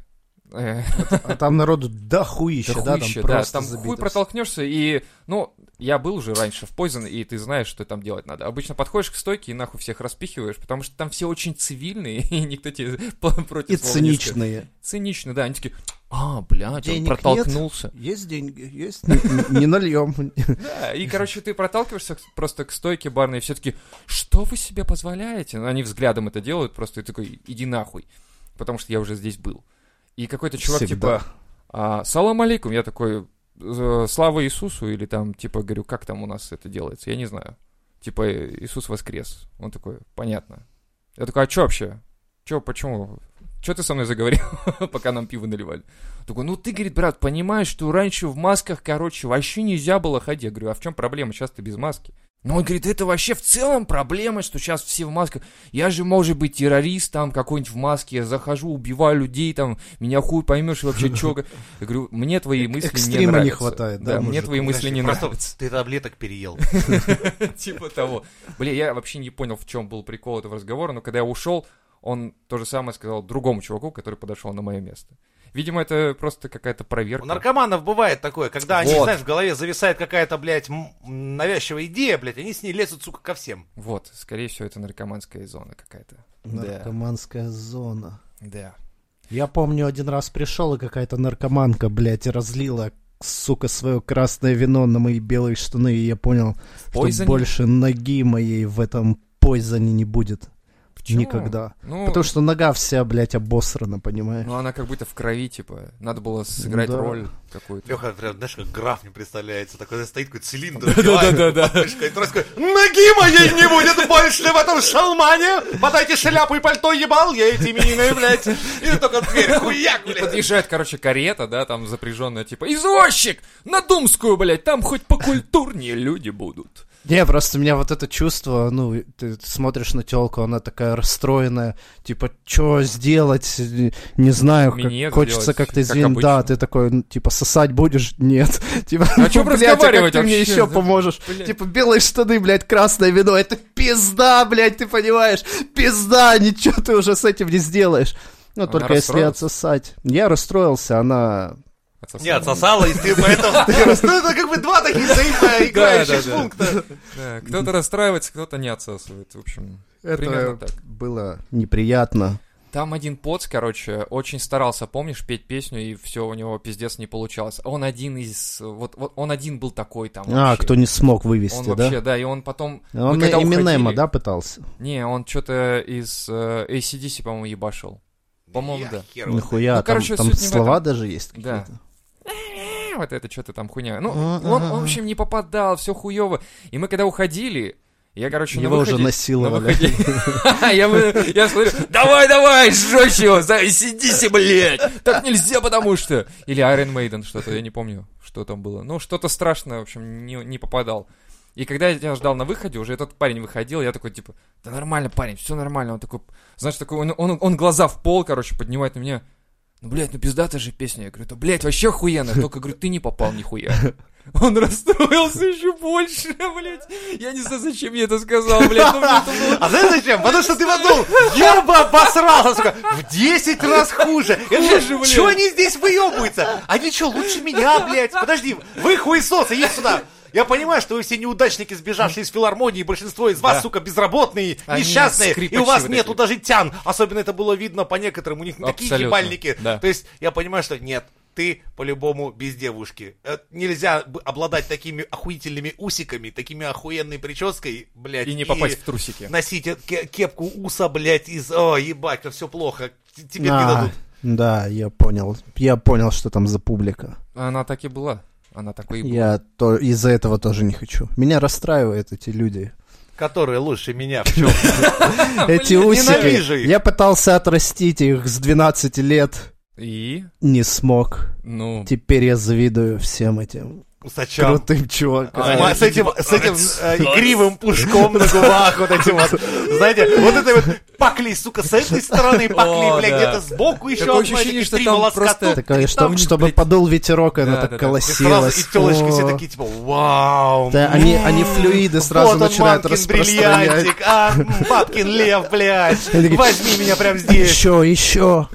А там народу дохуище, Да да, там хуище, да, просто там забито хуй протолкнешься, и, ну, я был уже раньше в Poison, и ты знаешь, что там делать надо. Обычно подходишь к стойке и нахуй всех распихиваешь, потому что там все очень цивильные, и никто тебе по- против И циничные. Цинично, да, они такие, а, блядь, Денег он нет. протолкнулся. Есть деньги, есть, не, не нальем. Да, и, короче, ты проталкиваешься просто к стойке барной, и все таки что вы себе позволяете? Ну, Они взглядом это делают, просто и такой, иди нахуй, потому что я уже здесь был. И какой-то чувак, Всегда. типа, а, салам алейкум, я такой, «Э, слава Иисусу, или там, типа, говорю, как там у нас это делается, я не знаю. Типа, «Э, Иисус воскрес. Он такой, понятно. Я такой, а чё вообще? Чё, почему? Чё ты со мной заговорил, пока нам пиво наливали? Такой, ну ты, говорит, брат, понимаешь, что раньше в масках, короче, вообще нельзя было ходить. Я говорю, а в чем проблема? Сейчас ты без маски. Ну, он говорит, это вообще в целом проблема, что сейчас все в масках. Я же, может быть, террорист там какой-нибудь в маске, я захожу, убиваю людей, там, меня хуй поймешь вообще чё. Я говорю, мне твои мысли не экстрима не нравятся. хватает, да, мне мужику? твои мысли не просто нравятся. Ты таблеток переел. Типа того. Бля, я вообще не понял, в чем был прикол этого разговора, но когда я ушел, он то же самое сказал другому чуваку, который подошел на мое место. Видимо, это просто какая-то У проверка. наркоманов бывает такое, когда они, Вот. знаешь, в голове зависает какая-то, блядь, навязчивая идея, блядь, они с ней лезут, сука, ко всем. Вот, скорее всего, это наркоманская зона какая-то. Да, Наркоманская зона. да. Я помню, один раз пришел, и какая-то наркоманка, блядь, разлила, сука, свое красное вино на мои белые штаны, и я понял, что больше ноги моей в этом пойзоне не будет. Почему? Никогда. Ну, Потому что нога вся, блядь, обосрана, понимаешь? ну, она как будто в крови, типа. Надо было сыграть Да. роль какую-то. Леха, прям, знаешь, как граф мне представляется, такой стоит какой цилиндр, Да-да-да-да. подмышкой, и ноги моей не будет больше в этом шалмане, подайте шляпу и пальто ебал, я эти именины, блядь, и только дверь, хуяк, блядь. Подъезжает, короче, карета, да, там запряженная, типа, извозчик! На Думскую, блядь, там хоть покультурнее люди будут. Не, просто у меня вот это чувство, ну, ты смотришь на телку, она такая расстроенная, типа, что сделать, не знаю, как- хочется как-то как извинить, да, обычно. ты такой, ну, типа, сосать будешь? Нет. Типа, А чё ну, блядь, разговаривать как ты мне еще да? поможешь? Типа, белые штаны, блядь, красное вино, это пизда, блядь, ты понимаешь? Пизда, ничего ты уже с этим не сделаешь. Ну, Она только если отсосать. Я расстроился, она... Отсосал. Не, отсосала, и ты поэтому... Ну, это как бы два таких взаимоиграющих да, да. пункта. Да, кто-то расстраивается, кто-то не отсасывает. В общем, примерно Это так. было неприятно. Там один поц, короче, очень старался, помнишь, петь песню, и все у него пиздец не получалось. Он один из... Вот, вот он один был такой там А, вообще. кто не смог вывести, Он да? вообще, да, и он потом... Он мы когда Эминема, уходили- да, пытался? Не, он что-то из э, ACDC, по-моему, ебашил. По-моему, да. Нихуя, Ну, короче, там, там не в слова этом. даже есть Да. какие-то. Э, Вот это что-то там хуйня. Ну, он, в общем, не попадал, все хуево. И мы когда уходили, я, короче, Его на уже выходе... насиловали. на выходе- Я я смотрю, давай, давай, сжечь его, ACDC, блядь! Так нельзя, потому что... Или Iron Maiden что-то, я не помню, что там было. Ну, что-то страшное, в общем, не, не попадал. И когда я тебя ждал на выходе, уже этот парень выходил, я такой, типа, да нормально, парень, все нормально. Он такой, знаешь, такой, он, он, он глаза в пол, короче, поднимает на меня. Ну, блядь, ну пиздатая же песня. Я говорю, да, блядь, вообще охуенно. Только, говорю, ты не попал нихуя. Он расстроился еще больше, блядь. Я не знаю, зачем я это сказал, блядь. Ну. А знаешь зачем? Потому что ты подумал, бы обосрался, сука, в 10 раз хуже. Чего они здесь выебываются? Они что, лучше меня, блядь? Подожди, вы хуесосы, иди сюда. Я понимаю, что вы все неудачники, сбежавшие из филармонии, большинство из вас, Да. сука, безработные, Они несчастные, и у вас вот нету эти. даже тян. Особенно это было видно по некоторым, у них не такие Абсолютно, ебальники. да. То есть я понимаю, что нет, ты по-любому без девушки. Э, Нельзя обладать такими охуительными усиками, такими охуенной прической, блядь. И не попасть в трусики. Носить э- ке- кепку уса, блядь, из... О, ебать, все плохо. Тебе не А, дадут. Да, я понял. Я понял, что там за публика. Она так и была. Она такой и была. Я то, из-за этого тоже не хочу. Меня расстраивают эти люди. Которые лучше меня в чем? Эти усики. Я пытался отрастить их с 12 лет. И, Не смог. ну, Теперь я завидую всем этим Усачам. крутым чувакам. А, С этим, с этим э, игривым пушком на губах, вот этим вот, знаете, вот это вот пакли, сука, с этой стороны, пакли, блядь, да. где-то сбоку еще Такое ощущение, что три там просто- Такое, чтобы подул ветерок, и она так колосилась. и телочки все такие, типа, вау. Да, они, они флюиды сразу вот он, начинают мамкин распространять. бриллиантик, а, м, бабкин лев, блядь, возьми меня прям здесь. Еще, еще.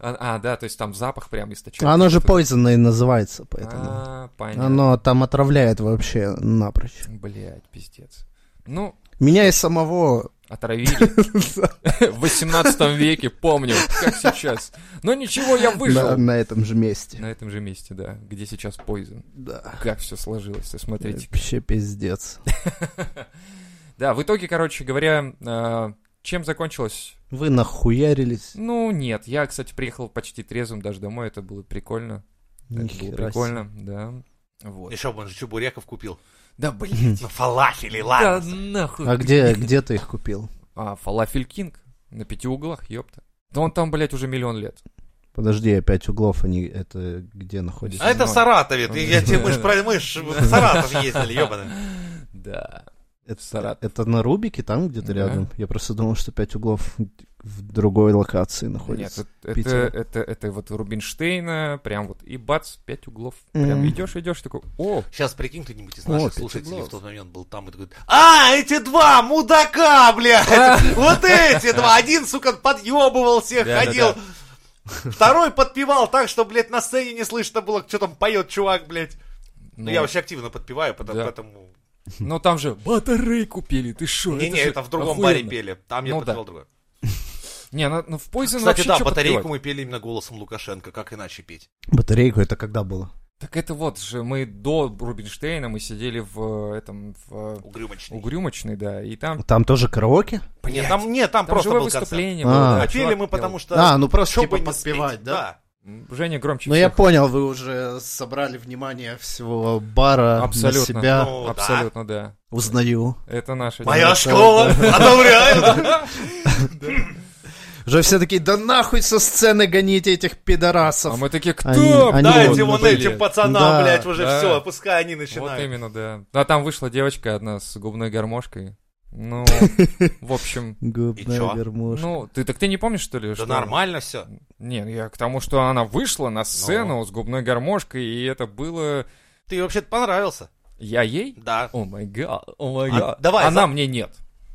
А, а, да, то есть там запах прям источает. Оно же poison и называется, поэтому. А, понятно. Оно там отравляет вообще напрочь. Блять, пиздец. Ну, Меня и самого... отравили. В 18 веке, помню, как сейчас. Но ничего, я выжил. на этом же месте. На этом же месте, да, где сейчас Poison. Да. Как все сложилось, смотрите. Вообще пиздец. Да, в итоге, короче говоря, э, чем закончилось? Вы нахуярились. Ну, нет, я, кстати, приехал почти трезвым даже домой, это было прикольно. Это было Нихера прикольно, да. Вот. Еще бы он же чебуреков купил. Да, блин. На фалафеле, Да ладно. нахуй. А где, где ты их купил? А, Фалафель Кинг. На пяти углах, ёпта. Да он там, блядь, уже миллион лет. Подожди, опять углов, они это где находятся? А это в Ну, Саратове. Ты- Я тебе, мы ж про- мы ж в Саратов ездили, ебаный. Да. Это, Саратов. это на Рубике, там где-то Да. рядом? Я просто думал, что пять углов в другой локации Нет, находится. это, Питер. это, это, это вот Рубинштейна, прям вот, и бац, пять углов. Прям идешь, идешь, такой, о, Сейчас прикинь, кто-нибудь из О, наших пять слушателей в тот момент был там и такой, а, эти два мудака, блядь, вот эти два, один, сука, подъебывал всех, ходил, второй подпевал так, что, блядь, на сцене не слышно было, что там поет чувак, блядь. Ну, ну, я вообще активно подпеваю, потому, Да. ну там же батарейку пели, ты шо? Не-не, это в другом баре охуенно. пели, там я Ну подпевал да. другое. Не, ну, ну в Poison Кстати, да, батарейку подпевать? мы пели именно голосом Лукашенко, как иначе петь. Батарейку это когда было? Так это вот же, мы до Рубинштейна, мы сидели в э, этом, в э, Угрюмочный. Угрюмочной, да, и там, Там тоже караоке? Нет, там, нет, там, там просто живое был концерт. выступление А. было, да, А пели чувак мы потому что... А, ну просто чтобы типа не подпевать, спеть, да? Женя громче Ну я понял, вы уже собрали внимание всего бара Абсолютно. на себя. Ну, да. Абсолютно, да. Узнаю. Это наша... Моя Да, школа, одобряю. Уже все такие, да нахуй со сцены гоните этих пидорасов. А мы такие, кто? Они- они Дайте вот, вон этим пацанам, Да, блядь, уже да. все, пускай они Вот начинают. именно, да. А там вышла девочка одна с губной гармошкой. Ну, в общем, ну, ты так ты не помнишь, что ли? Да что- нормально все. Не, я к тому, что она вышла на Ну. сцену с губной гармошкой, и это было... Ты вообще-то понравился. Я ей? Да. О май гад, о май А, гад. давай, Она за- мне нет.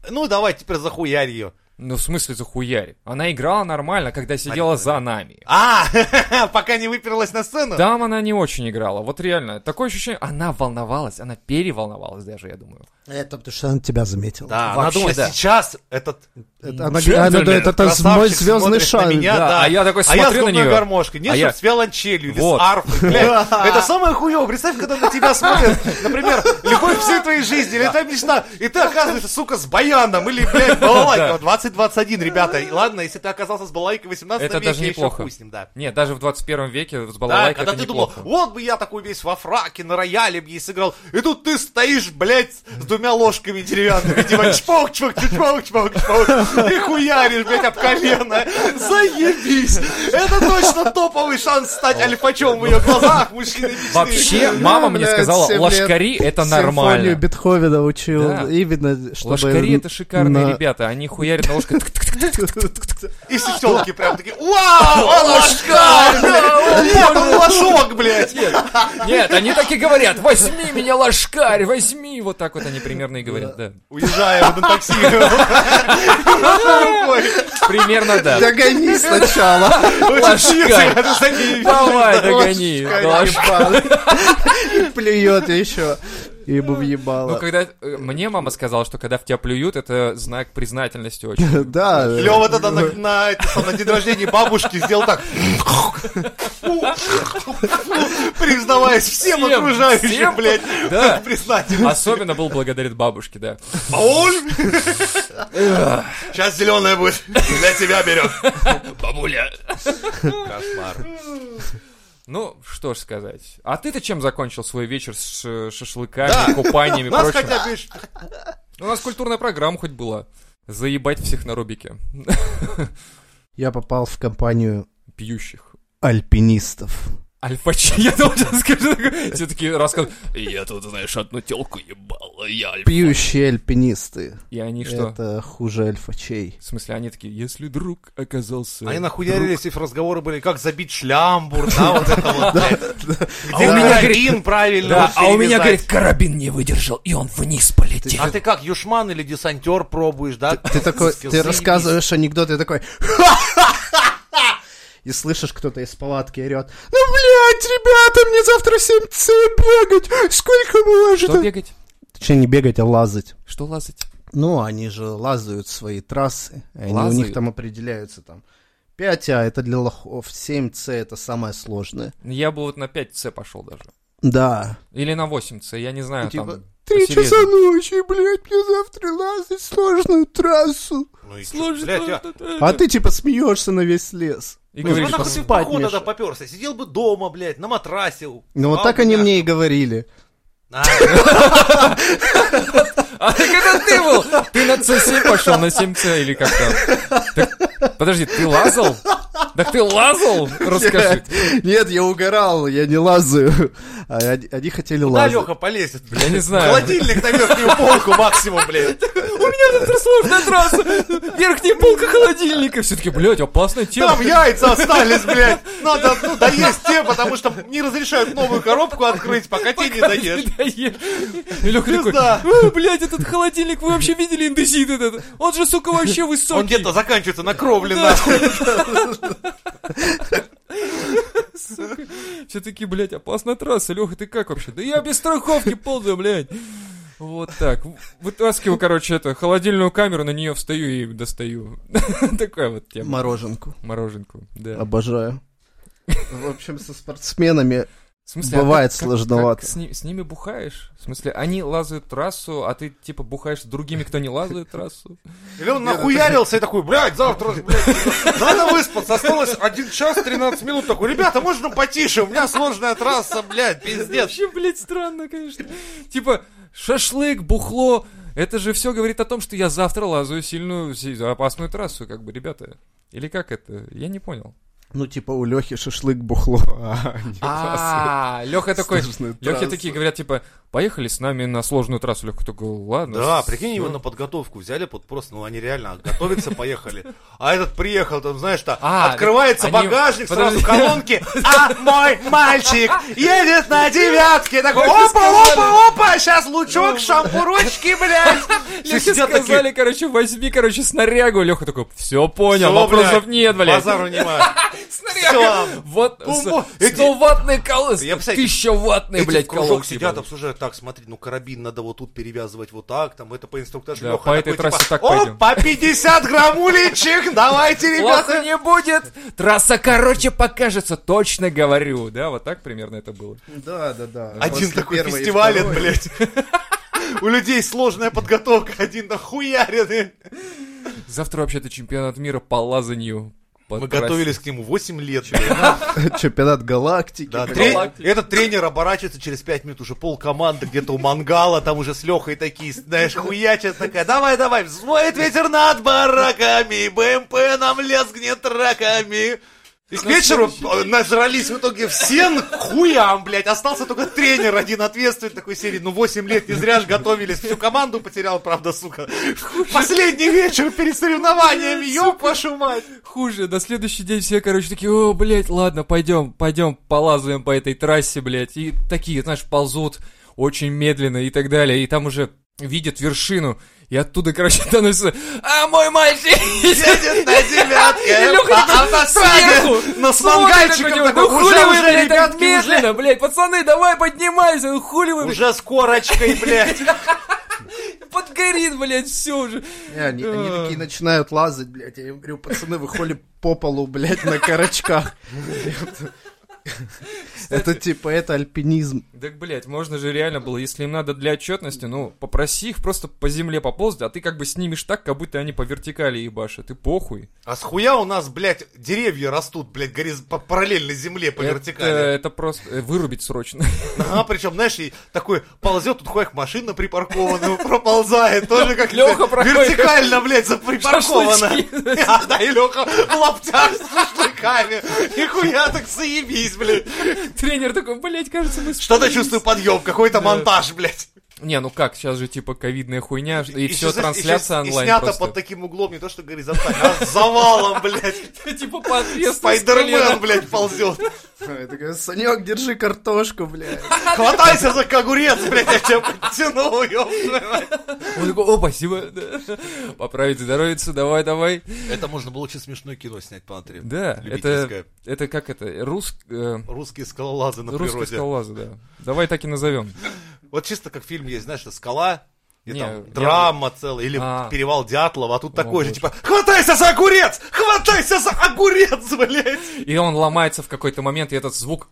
Ну, давай теперь захуярь ее. Ну, в смысле, захуярь. Она играла нормально, когда сидела за нами. А, пока не выперлась на сцену? Там она не очень играла. Вот реально, такое ощущение, она волновалась, она переволновалась даже, я думаю. Это потому что она тебя заметила. Да, она Вообще, думает, да. сейчас этот Это, она, она говорит, это красавчик мой звездный на меня, Да, да. а я такой а я с смотрю на неё, гармошкой. Нет, а чтоб я- с виолончелью или Вот. с арфой, блядь. Это самое хуёво. Представь, когда на тебя смотрят, например, любовь всей твоей жизни, или твоя мечта, и ты оказываешься, сука, с баяном, или, блядь, балалайка. 2021, ребята. Ладно, если ты оказался с балалайкой в 18 Это веке, даже неплохо. ним, да. Нет, даже в 21 веке с Да, балалайкой когда это ты думал, вот бы я такой весь во фраке на рояле бы ей сыграл, и тут ты стоишь, блядь, с двумя ложками деревянными, типа чпок, чпок, чпок, чпок, чпок, и хуяришь, блядь, об колено. Заебись! Это точно топовый шанс стать альфачом в ее глазах, мужчины. Вообще, мама мне сказала, лошкари это Симфонию нормально. Бетховена учил Да. именно, чтобы... Лошкари это шикарные ребята, они хуярят на ложках. И сетелки прям такие, вау, ложкарь, блядь! Нет, он ложок, блядь! Нет, они так и говорят, возьми меня, ложкарь, возьми. Вот так вот они примерно и говорят, да. Уезжаем на такси. Примерно да. Догони сначала. Давай, догони. Лошкарь ебаный. И еще. Ему Ну, въебало. когда... э, Мне мама сказала, что когда в тебя плюют, это знак признательности очень. Да. Лева тогда на, на, на день рождения бабушки сделал так. Признаваясь всем, Всем, окружающим, всем. блядь. Да. Признательно. Особенно был благодарен бабушке, да. Пауль! Сейчас зеленая будет. Для тебя берем. Бабуля. Кошмар. Ну, что ж сказать. А ты-то чем закончил свой вечер с ш- шашлыками, Да. купаниями и Нас прочим? хотя бы... У нас культурная программа хоть была. Заебать всех на рубике. Я попал в компанию Пьющих. альпинистов. Альфачи, я должен скажу. Все таки рассказывают. Я тут, знаешь, одну телку ебал, я альфа. Пьющие альпинисты. И они что? Это хуже альфачей. В смысле, они такие, если друг оказался... Они нахуярились, их разговоры были, как забить шлямбур, да, вот это вот. А Где у меня, карабин правильно а у меня, говорит, карабин не выдержал, и он вниз полетел. А ты как, юшман или десантер пробуешь, да? Ты такой, ты рассказываешь анекдот, и такой... И слышишь, кто-то из палатки орет. Ну, блядь, ребята, мне завтра 7 бегать. Сколько Что можно? бегать? Точнее, не бегать, а лазать. Что лазать? Ну, они же лазают свои трассы. и Они у Лазают? них там определяются там. 5А это для лохов, 7С это самое сложное. Я бы вот на 5С пошел даже. Да. Или на 8С, я не знаю, Типа, там... Три часа ночи, блядь, мне завтра лазать сложную трассу. Ну и Сложно. блядь, я- А ты типа смеешься на весь лес. И Ну, говоришь, Ну, нахуй ты в спать поход мешает. тогда поперся, сидел бы дома, блядь, на матрасе. Ну вот так они мне и говорили. А, А так это ты был! Ты на С7 пошел, на 7С или как там? Подожди, ты лазал? Так ты лазал? Расскажи. Нет, я угорал, я не лазаю. А они, они хотели Куда лазать. Леха полезет? Я не знаю. Холодильник на верхнюю полку максимум, блядь. Это сложная трасса! Верхняя полка холодильника. Все-таки, блядь, опасная тема. Там яйца остались, блядь. Надо, ну, доесть те, потому что не разрешают новую коробку открыть, пока те не доешь. Леха такой. «Э, блядь, этот холодильник, вы вообще видели индезит этот? Он же, сука, вообще высокий. Он где-то заканчивается на кровле, нахуй. Все-таки, блядь, опасная трасса. Леха, ты как вообще? Да я без страховки ползаю, блядь. Вот так. Вытаскиваю, короче, это, холодильную камеру, на нее встаю и достаю. Такая вот тема. Мороженку. Мороженку, да. Обожаю. В общем, со спортсменами В смысле, а Бывает как- как- сложновато. как с, ни- с ними бухаешь? В смысле, они лазают трассу, а ты, типа, бухаешь с другими, кто не лазает трассу? Или он нахуярился и такой, блядь, завтра, блядь, надо выспаться. Осталось 1 час 13 минут. Такой, ребята, можно потише? У меня сложная трасса, блядь, пиздец. Вообще, блядь, странно, конечно. Типа, шашлык, бухло, это же все говорит о том, что я завтра лазаю сильную, си- опасную трассу, как бы, ребята. Или как это? Я не понял. Ну, типа, у Лехи шашлык бухло. А, не А, Леха такой, трасса. такие говорят, типа, поехали с нами на сложную трассу. Леха такой, ладно. Да, прикинь, его на подготовку взяли, вот просто, ну они реально готовятся, поехали. А этот приехал, там, знаешь, что А, открывается багажник, сразу колонки, а мой мальчик едет на девятке. Такой, опа, опа, опа, сейчас лучок, шампурочки, блядь. Лехе сказали, короче, возьми, короче, снарягу. Леха такой, все понял, «Всё, вопросов нет, блядь. Базару нема. Снаряга. Вот, Бум-бум. Эти- 100 ваттные колодцы, Я, представляете, 1000 ваттные, Эти блядь, в кружок колодцы. сидят, обсуждают, так, смотри, ну карабин надо вот тут перевязывать вот так, там, это по инструктажу. Да, по этой трассе типа, так пойдем. О, по 50 граммулечек, давайте, ребята. не будет. Трасса короче покажется, точно говорю. Да, вот так примерно это было. Да, да, да. Один такой второй. блядь. У людей сложная подготовка, один нахуяренный. Завтра вообще-то чемпионат мира по лазанию. Мы готовились к нему 8 лет. Чемпионат галактики. Да. Этот тренер оборачивается через 5 минут, уже пол команды где-то у мангала, там уже с Лехой такие, знаешь, хуячат такая, давай, давай, взвоет ветер над бараками, БМП нам лезгнет раками. И к вечеру э, нажрались в итоге все хуям, блядь. Остался только тренер один ответственный такой серии. Ну, 8 лет не зря ж готовились. Всю команду потерял, правда, сука. Последний вечер перед соревнованиями, ёб вашу мать. Хуже, на следующий день все, короче, такие, о, блядь, ладно, пойдем, пойдем, полазаем по этой трассе, блядь. И такие, знаешь, ползут очень медленно и так далее. И там уже видят вершину. И оттуда, короче, доносится, а мой мальчик Едет на девятке, а автостраде, сверху но с смотрит мангальчиком на него, такой, ну хули уже, вы, уже, блядь, так ребятки, медленно, блядь, пацаны, давай поднимайся, ну хули вы, уже с корочкой, блядь. подгорит, блядь, все уже. Они, такие начинают лазать, блядь. Я им говорю, пацаны, вы холи по полу, блядь, на корочках. Это типа, это альпинизм. Так, блядь, можно же реально было, если им надо для отчетности, ну, попроси их просто по земле поползать, а ты как бы снимешь так, как будто они по вертикали ебашат, и похуй. А с хуя у нас, блядь, деревья растут, блядь, гориз... по параллельно земле, по вертикали. это просто э, вырубить срочно. Ага, причем, знаешь, и такой ползет, тут хуяк машина припаркованная, проползает, тоже как Лёха проходит. вертикально, блядь, припаркована. Да, и Леха в лаптях с шашлыками. Нихуя так заебись, блядь. Тренер такой, блядь, кажется, мы Что-то спалились». чувствую подъем, какой-то монтаж, блядь. Не, ну как, сейчас же типа ковидная хуйня, и, все ещё, знаешь, трансляция и онлайн снято просто. под таким углом, не то что горизонтально, а с завалом, блядь. Типа по ответственности. Спайдермен, блядь, ползет. Такой, Санек, держи картошку, блядь. Хватайся за огурец, блядь, я тебя подтяну. Он такой, о, спасибо. Поправить здоровицу, давай, давай. Это можно было очень смешное кино снять, посмотри. Да, это, это как это, рус, э, Русские скалолазы на русские природе. скалолазы, да. Давай так и назовем. Вот чисто как фильм есть, знаешь, что скала, и Не, там я- драма целая, или А. перевал Дятлова, а тут такой же, типа, хватайся за огурец! Хватайся за огурец, блядь! И он ломается в какой-то момент, и этот звук.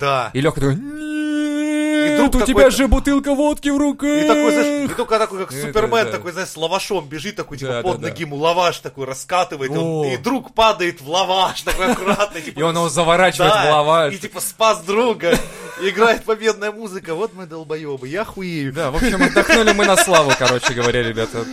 Да. И Леха такой, нет, вдруг у тебя же бутылка водки в руках. И такой, знаешь, и только такой, как Супермен, такой, знаешь, с лавашом бежит, такой, типа, под ноги ему лаваш такой раскатывает, и, и друг падает в лаваш, такой аккуратный, типа, И он его заворачивает в лаваш. и типа спас друга, играет победная музыка, вот мы долбоебы, я хуею. Да, в общем, отдохнули мы на славу, короче говоря, ребята.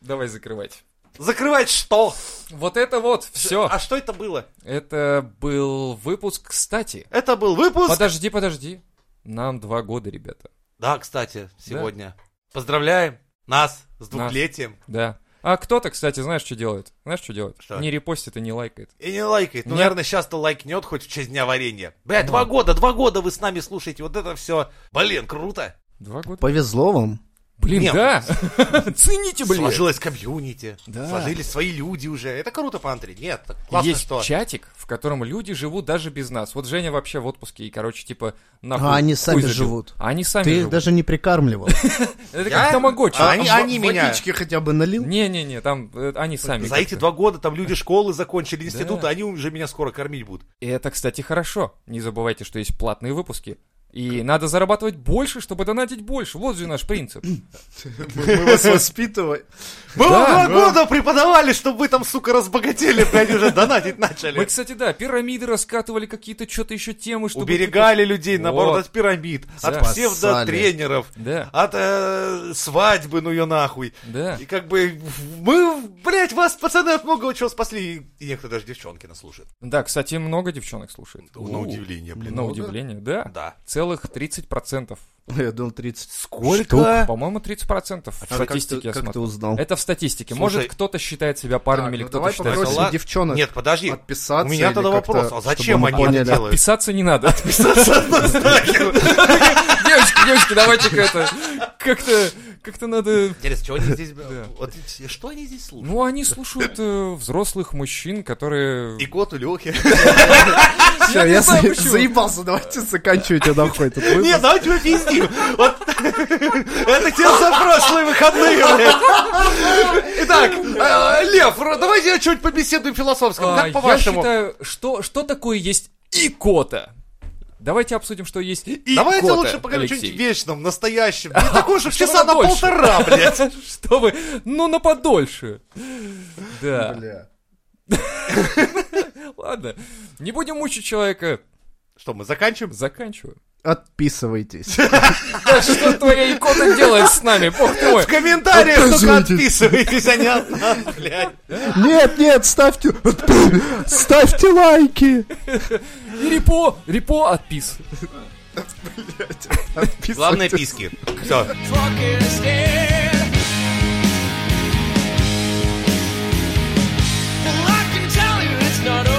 Давай закрывать. Закрывать что? Вот это вот, все. А что это было? Это был выпуск, кстати. Это был выпуск. Подожди, подожди. Нам два года, ребята. Да, кстати, сегодня. Поздравляем нас с двухлетием. Да. А кто-то, кстати, знаешь, что делает? Знаешь, что делает? Что? Не репостит и не лайкает. И не лайкает. Ну, Нет. наверное, сейчас-то лайкнет хоть в честь дня варенья. Ну. два года, два года вы с нами слушаете. Вот это все. Блин, круто. Два года. Повезло вам. Блин, Не, да. Цените, блин. Сложилось комьюнити. Да. Сложились свои люди уже. Это круто, Пантри. Нет, классно, Есть что. чатик, в котором люди живут даже без нас. Вот Женя вообще в отпуске и, короче, типа, нахуй. А они сами забил. живут. А они сами Ты их живут. даже не прикармливал. Это Я? как тамагочи. А они- меня- Водички хотя бы налил? Не-не-не, там э, они сами. За эти два года там люди школы закончили, институты, они уже меня скоро кормить будут. И это, кстати, хорошо. Не забывайте, что есть платные выпуски. И надо зарабатывать больше, чтобы донатить больше. Вот же наш принцип. Мы вас воспитываем. Мы вам два да. года преподавали, чтобы вы там, сука, разбогатели, блядь, уже донатить начали. Мы, кстати, да, пирамиды раскатывали, какие-то что-то еще темы, чтобы... Уберегали людей, наоборот, от пирамид, от Да. псевдотренеров, Да, от э, свадьбы, ну ее нахуй. да. И как бы мы, блядь, вас, пацаны, от многого чего спасли. И некоторые даже девчонки нас слушают. Да, кстати, много девчонок слушает. На удивление, блин. На удивление, да. Да. Целых 30%. Я думал 30 Сколько? По-моему, 30% в А как ты- статистике я Как ты узнал? Это в статистике. Слушай, Может, кто-то считает себя парнем Так, или ну кто-то считает себя... Ла- девчонок Нет, подожди. отписаться. У меня тогда вопрос, а зачем они это поняли. делают? Отписаться не надо. Писаться от нас нахер. Девочки, девочки, давайте-ка это... Как-то... Как-то надо... Интересно, что они здесь... Да. Вот, что они здесь слушают? Ну, они слушают э, взрослых мужчин, которые... И коту Лехе. Всё, не я заебался, давайте заканчивайте нахуй этот выпуск. Нет, давайте мы пиздим. Вот это тебе за прошлые выходные, блядь. Итак, э, Лев, давайте о чем-нибудь побеседуем философском. А, Как по-вашему? Я считаю, что, что такое есть икота? Давайте обсудим, что есть икота, Давайте лучше поговорим о чем-нибудь вечном, настоящем. Не что Чтобы часа на полтора, блядь. Что вы? Ну, на подольше. Да. Бля. Ладно. Не будем мучить человека. Что, мы заканчиваем? Заканчиваю отписывайтесь. Что твоя икона делает с нами, бог В комментариях только отписывайтесь, а не от. Нет, нет, ставьте... Ставьте лайки. И репо, репо отпис. Главное писки. Все. not over.